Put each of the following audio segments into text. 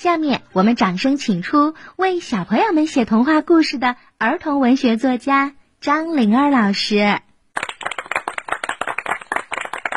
下面我们掌声请出为小朋友们写童话故事的儿童文学作家张灵儿老师。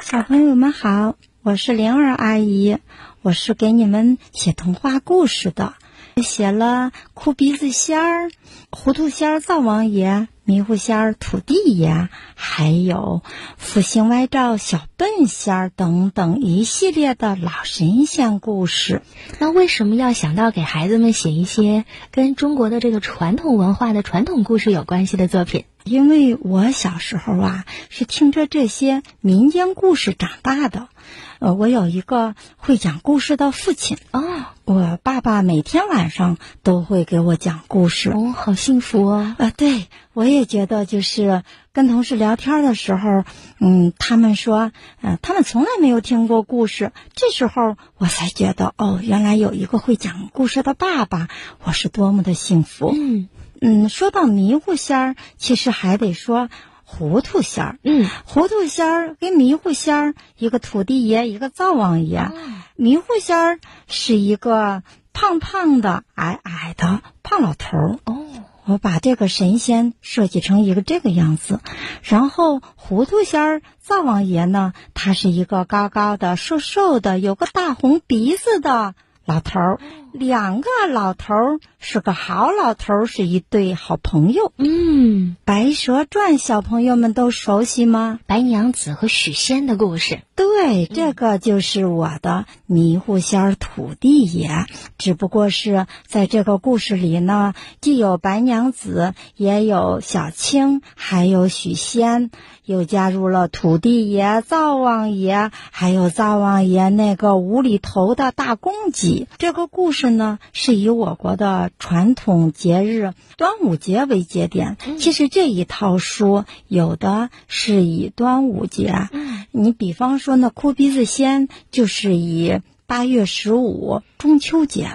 小朋友们好，我是灵儿阿姨，我是给你们写童话故事的，写了哭鼻子仙儿、糊涂仙儿灶王爷。迷糊仙儿、土地爷，还有福星歪照小笨仙儿等等一系列的老神仙故事。那为什么要想到给孩子们写一些跟中国的这个传统文化的传统故事有关系的作品？因为我小时候啊，是听着这些民间故事长大的。呃，我有一个会讲故事的父亲哦，我爸爸每天晚上都会给我讲故事哦，好幸福哦！啊，对，我也觉得就是跟同事聊天的时候，嗯，他们说，嗯，他们从来没有听过故事，这时候我才觉得，哦，原来有一个会讲故事的爸爸，我是多么的幸福。嗯嗯，说到迷糊仙儿，其实还得说。糊涂仙儿，嗯，糊涂仙儿跟迷糊仙儿，一个土地爷，一个灶王爷。迷糊仙儿是一个胖胖的、矮矮的胖老头儿。哦，我把这个神仙设计成一个这个样子。然后糊涂仙儿、灶王爷呢，他是一个高高的、瘦瘦的，有个大红鼻子的老头儿。两个老头儿是个好老头儿，是一对好朋友。嗯，《白蛇传》小朋友们都熟悉吗？白娘子和许仙的故事。对，这个就是我的迷糊仙儿土地爷。只不过是在这个故事里呢，既有白娘子，也有小青，还有许仙，又加入了土地爷、灶王爷，还有灶王爷那个无厘头的大公鸡。这个故事。是呢，是以我国的传统节日端午节为节点。其实这一套书有的是以端午节，你比方说那哭鼻子仙就是以八月十五中秋节，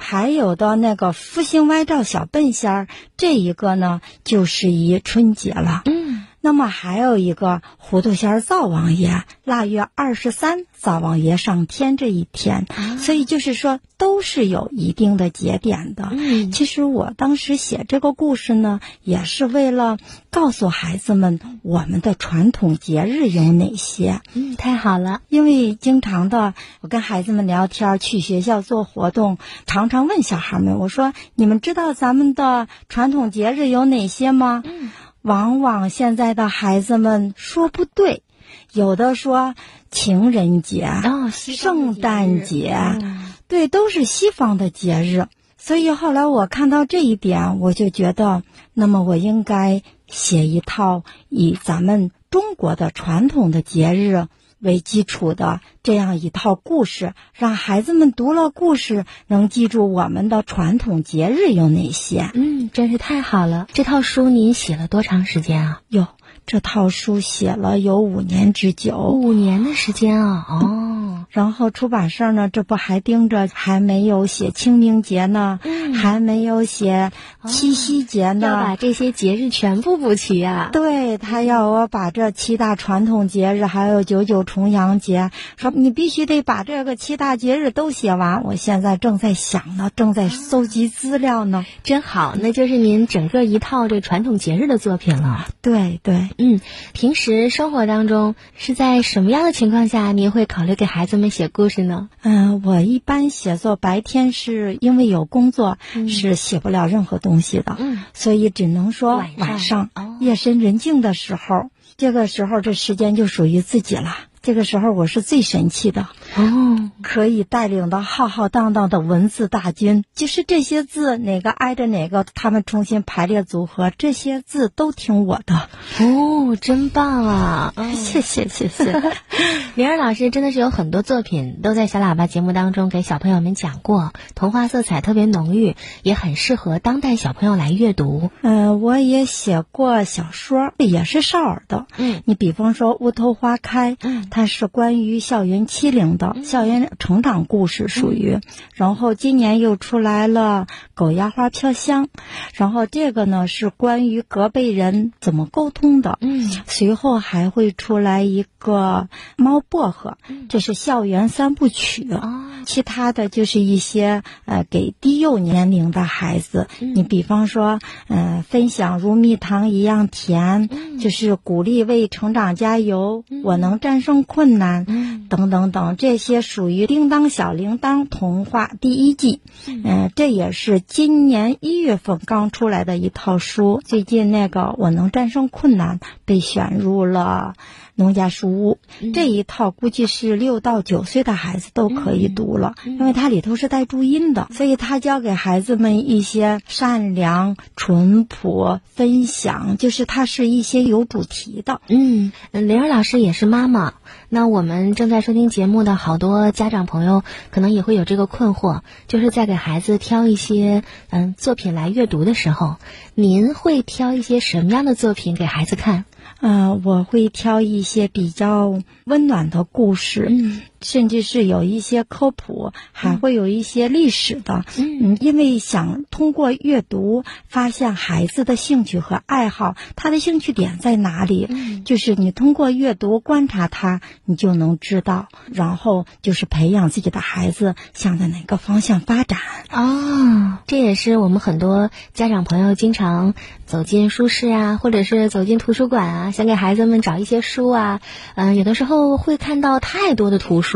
还有的那个福星歪照小笨仙儿，这一个呢就是以春节了。嗯。那么还有一个糊涂仙儿灶王爷，腊月二十三灶王爷上天这一天，所以就是说都是有一定的节点的。嗯，其实我当时写这个故事呢，也是为了告诉孩子们我们的传统节日有哪些。嗯，太好了，因为经常的我跟孩子们聊天，去学校做活动，常常问小孩们，我说你们知道咱们的传统节日有哪些吗？嗯。往往现在的孩子们说不对，有的说情人节、圣诞节，对，都是西方的节日。所以后来我看到这一点，我就觉得，那么我应该写一套以咱们中国的传统的节日为基础的这样一套故事，让孩子们读了故事能记住我们的传统节日有哪些。嗯，真是太好了！这套书您写了多长时间啊？哟，这套书写了有五年之久，五年的时间啊！哦。然后出版社呢，这不还盯着还没有写清明节呢，还没有写七夕节呢，要把这些节日全部补齐啊！对他要我把这七大传统节日，还有九九重阳节，说你必须得把这个七大节日都写完。我现在正在想呢，正在搜集资料呢。真好，那就是您整个一套这传统节日的作品了。对对，嗯，平时生活当中是在什么样的情况下，您会考虑给孩子们写故事呢？嗯，我一般写作白天是因为有工作，是写不了任何东西的，嗯，所以只能说晚上夜深人静的时候，这个时候这时间就属于自己了。这个时候我是最神气的哦，可以带领的浩浩荡荡的文字大军，就是这些字哪个挨着哪个，他们重新排列组合，这些字都听我的哦，真棒啊！谢 谢谢谢，灵 儿老师真的是有很多作品都在小喇叭节目当中给小朋友们讲过，童话色彩特别浓郁，也很适合当代小朋友来阅读。嗯，我也写过小说，也是少儿的。嗯，你比方说《乌头花开》，嗯。它是关于校园欺凌的校园成长故事，属于。然后今年又出来了《狗牙花飘香》，然后这个呢是关于隔辈人怎么沟通的。嗯，随后还会出来一个《猫薄荷》，这是校园三部曲。哦，其他的就是一些呃给低幼年龄的孩子，你比方说，呃，分享如蜜糖一样甜，就是鼓励为成长加油，我能战胜困难，等等等，这些属于《叮当小铃铛》童话第一季，嗯、这也是今年一月份刚出来的一套书。最近那个《我能战胜困难》被选入了。农家书屋、这一套估计是六到九岁的孩子都可以读了，因为它里头是带注音的，所以它教给孩子们一些善良、淳朴、分享，就是它是一些有主题的。嗯，玲儿老师也是妈妈，那我们正在收听节目的好多家长朋友可能也会有这个困惑，就是在给孩子挑一些嗯作品来阅读的时候，您会挑一些什么样的作品给孩子看？嗯、我会挑一些比较温暖的故事，嗯甚至是有一些科普，还会有一些历史的。嗯，因为想通过阅读发现孩子的兴趣和爱好，他的兴趣点在哪里？嗯就是你通过阅读观察他，你就能知道，然后就是培养自己的孩子向着哪个方向发展。哦，这也是我们很多家长朋友经常走进书市啊，或者是走进图书馆啊，想给孩子们找一些书啊，嗯、有的时候会看到太多的图书，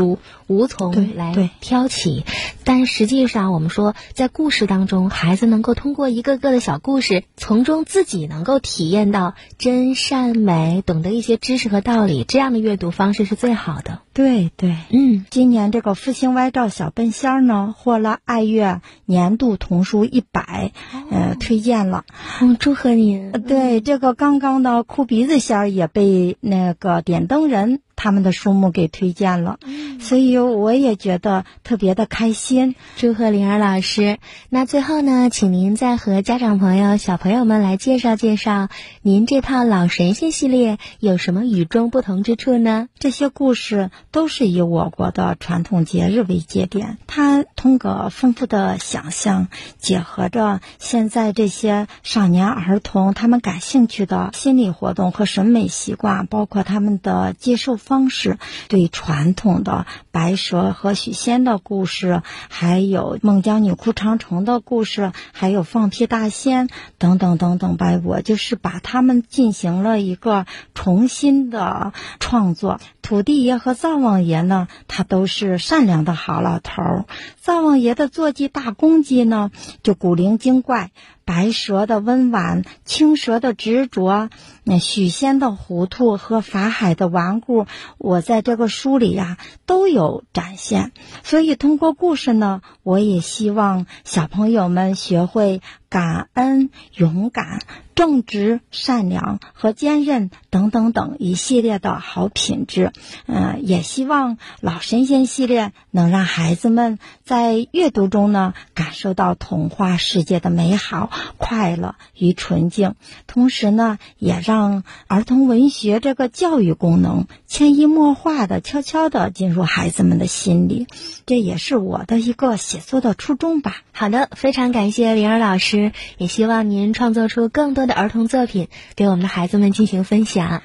无从来挑起。但实际上，我们说在故事当中，孩子能够通过一个个的小故事，从中自己能够体验到真善美，懂得一些知识和道理，这样的阅读方式是最好的。对对。嗯今年这个复兴歪照小笨仙儿呢，获了爱乐年度童书一百，呃，推荐了。嗯，祝贺您。呃对，这个刚刚的哭鼻子仙儿也被那个点灯人他们的书目给推荐了，所以我也觉得特别的开心。祝贺灵儿老师。那最后呢，请您再和家长朋友、小朋友们来介绍介绍您这套老神仙系列有什么与众不同之处呢？这些故事都是以我国的传统节日为节点，它通过丰富的想象，结合着现在这些少年儿童他们感兴趣的心理活动和审美习惯，包括他们的接受方式，对传统的白蛇和许仙的故事，还有孟姜女哭长城的故事，还有放屁大仙等等等等吧，我就是把他们进行了一个重新的创作。土地爷和灶王爷呢，他都是善良的好老头儿。灶王爷的坐骑大公鸡呢，就古灵精怪；白蛇的温婉，青蛇的执着，那许仙的糊涂和法海的顽固，我在这个书里呀、都有展现。所以通过故事呢，我也希望小朋友们学会感恩、勇敢、正直、善良和坚韧等等等一系列的好品质。嗯、也希望老神仙系列能让孩子们在阅读中呢，感受到童话世界的美好、快乐与纯净，同时呢，也让儿童文学这个教育功能潜移默化的、悄悄的进入孩子们的心里。这也是我的一个写作的初衷吧。好的，非常感谢灵儿老师也希望您创作出更多的儿童作品，给我们的孩子们进行分享。